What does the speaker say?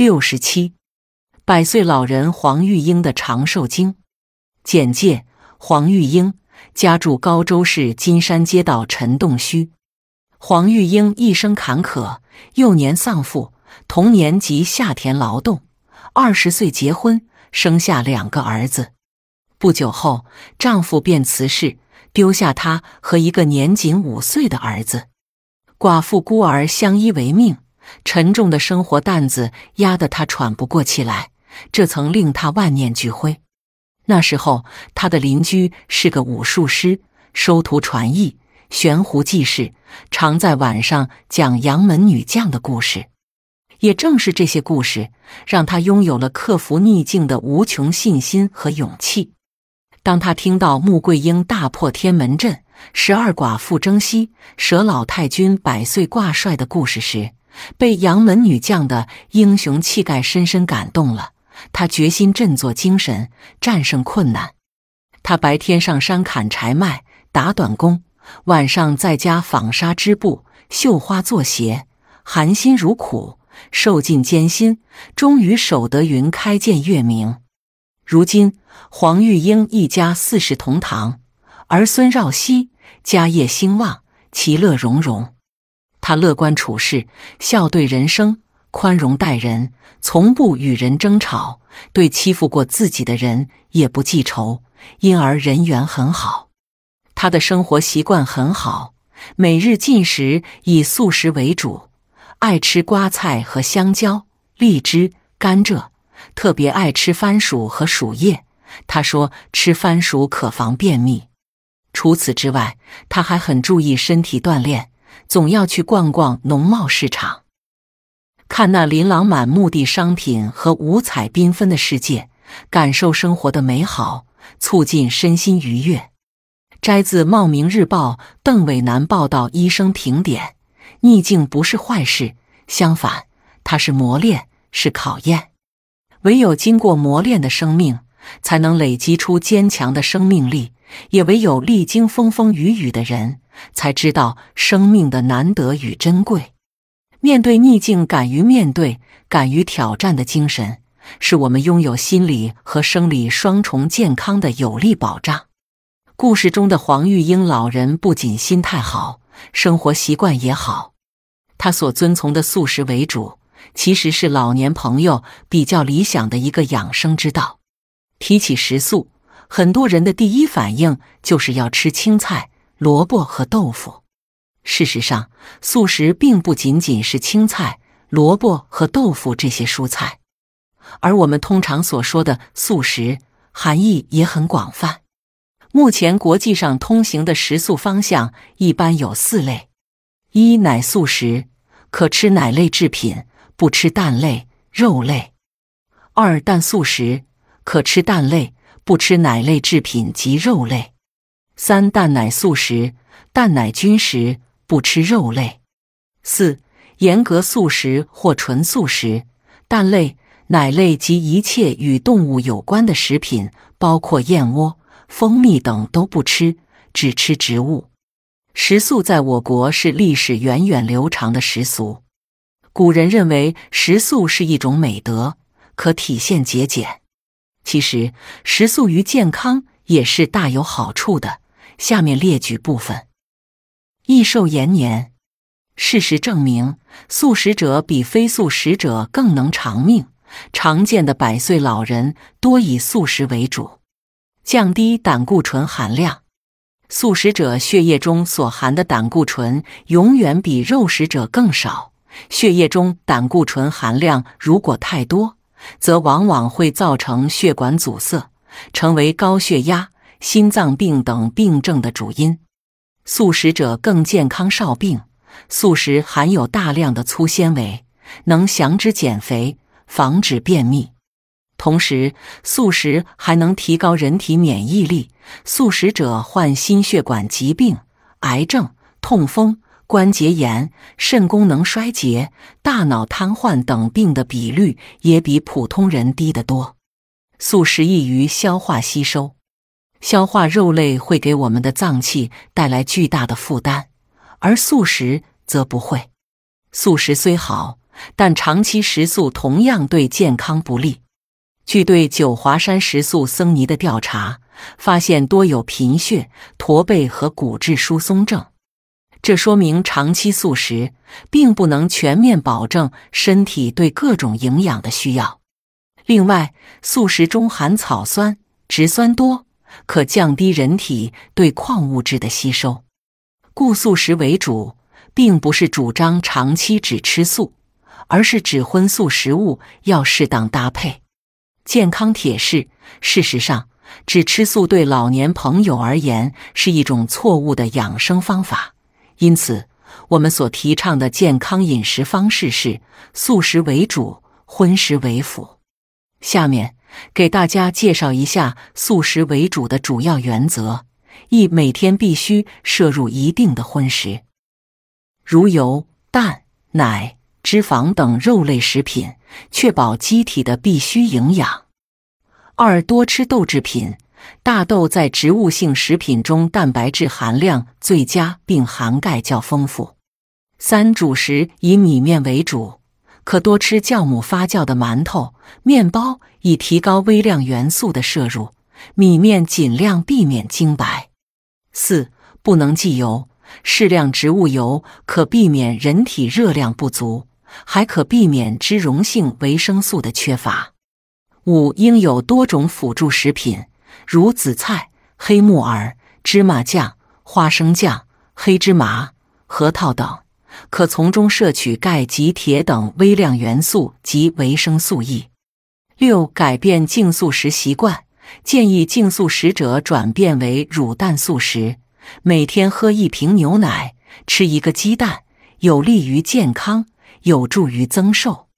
六十七，百岁老人黄玉英的长寿经简介：黄玉英家住高州市金山街道陈洞墟。黄玉英一生坎坷，幼年丧父，童年即下田劳动。二十岁结婚，生下两个儿子。不久后，丈夫便辞世，丢下她和一个年仅五岁的儿子。寡妇孤儿相依为命，沉重的生活担子压得他喘不过气来，这曾令他万念俱灰。那时候，他的邻居是个武术师，收徒传艺，悬壶济世，常在晚上讲杨门女将的故事。也正是这些故事，让他拥有了克服逆境的无穷信心和勇气。当他听到穆桂英大破天门阵、十二寡妇征西、舍老太君百岁挂帅的故事时，被杨门女将的英雄气概深深感动了。他决心振作精神，战胜困难。他白天上山砍柴卖、打短工，晚上在家纺纱织布、绣花做鞋，含辛茹苦，受尽艰辛，终于守得云开见月明。如今，黄玉英一家四世同堂，儿孙绕膝，家业兴旺，其乐融融。他乐观处事，笑对人生，宽容待人，从不与人争吵，对欺负过自己的人也不记仇，因而人缘很好。他的生活习惯很好，每日进食以素食为主，爱吃瓜菜和香蕉、荔枝、甘蔗。特别爱吃番薯和薯叶，他说吃番薯可防便秘。除此之外，他还很注意身体锻炼，总要去逛逛农贸市场，看那琳琅满目的商品和五彩缤纷的世界，感受生活的美好，促进身心愉悦。摘自《茂名日报》邓伟南报道：医生评点，逆境不是坏事，相反，它是磨练，是考验。唯有经过磨练的生命，才能累积出坚强的生命力；也唯有历经风风雨雨的人，才知道生命的难得与珍贵。面对逆境，敢于面对、敢于挑战的精神，是我们拥有心理和生理双重健康的有力保障。故事中的黄玉英老人不仅心态好，生活习惯也好，他所遵从的素食为主。其实是老年朋友比较理想的一个养生之道。提起食素，很多人的第一反应就是要吃青菜、萝卜和豆腐。事实上，素食并不仅仅是青菜、萝卜和豆腐这些蔬菜，而我们通常所说的素食，含义也很广泛。目前国际上通行的食素方向一般有四类：一、奶素食，可吃奶类制品。不吃蛋类、肉类；二蛋素食，可吃蛋类，不吃奶类制品及肉类；三蛋奶素食，蛋奶均食，不吃肉类；四严格素食或纯素食，蛋类、奶类及一切与动物有关的食品，包括燕窝、蜂蜜等都不吃，只吃植物。食素在我国是历史源远流长的习俗。古人认为食素是一种美德，可体现节俭。其实食素于健康也是大有好处的。下面列举部分：益寿延年。事实证明，素食者比非素食者更能长命。常见的百岁老人多以素食为主。降低胆固醇含量。素食者血液中所含的胆固醇永远比肉食者更少。血液中胆固醇含量如果太多，则往往会造成血管阻塞，成为高血压、心脏病等病症的主因。素食者更健康少病。素食含有大量的粗纤维，能降脂减肥，防止便秘。同时，素食还能提高人体免疫力。素食者患心血管疾病、癌症、痛风。关节炎、肾功能衰竭、大脑瘫痪等病的比率也比普通人低得多。素食易于消化吸收，消化肉类会给我们的脏器带来巨大的负担，而素食则不会。素食虽好，但长期食素同样对健康不利。据对九华山食素僧尼的调查，发现多有贫血、驼背和骨质疏松症。这说明长期素食并不能全面保证身体对各种营养的需要。另外，素食中含草酸、植酸多，可降低人体对矿物质的吸收，故素食为主，并不是主张长期只吃素，而是指荤素食物要适当搭配。健康铁示：事实上，只吃素对老年朋友而言是一种错误的养生方法。因此，我们所提倡的健康饮食方式是素食为主，荤食为辅。下面给大家介绍一下素食为主的主要原则：一、每天必须摄入一定的荤食，如油、蛋、奶、脂肪等肉类食品，确保机体的必需营养；二、多吃豆制品。大豆在植物性食品中蛋白质含量最佳，并含钙较丰富。三、主食以米面为主，可多吃酵母发酵的馒头、面包，以提高微量元素的摄入。米面尽量避免精白。四、不能忌油，适量植物油可避免人体热量不足，还可避免脂溶性维生素的缺乏。五、应有多种辅助食品。如紫菜、黑木耳、芝麻酱、花生酱、黑芝麻、核桃等，可从中摄取钙及铁等微量元素及维生素 E。六、改变净素食习惯，建议净素食者转变为乳蛋素食，每天喝一瓶牛奶，吃一个鸡蛋，有利于健康，有助于增寿。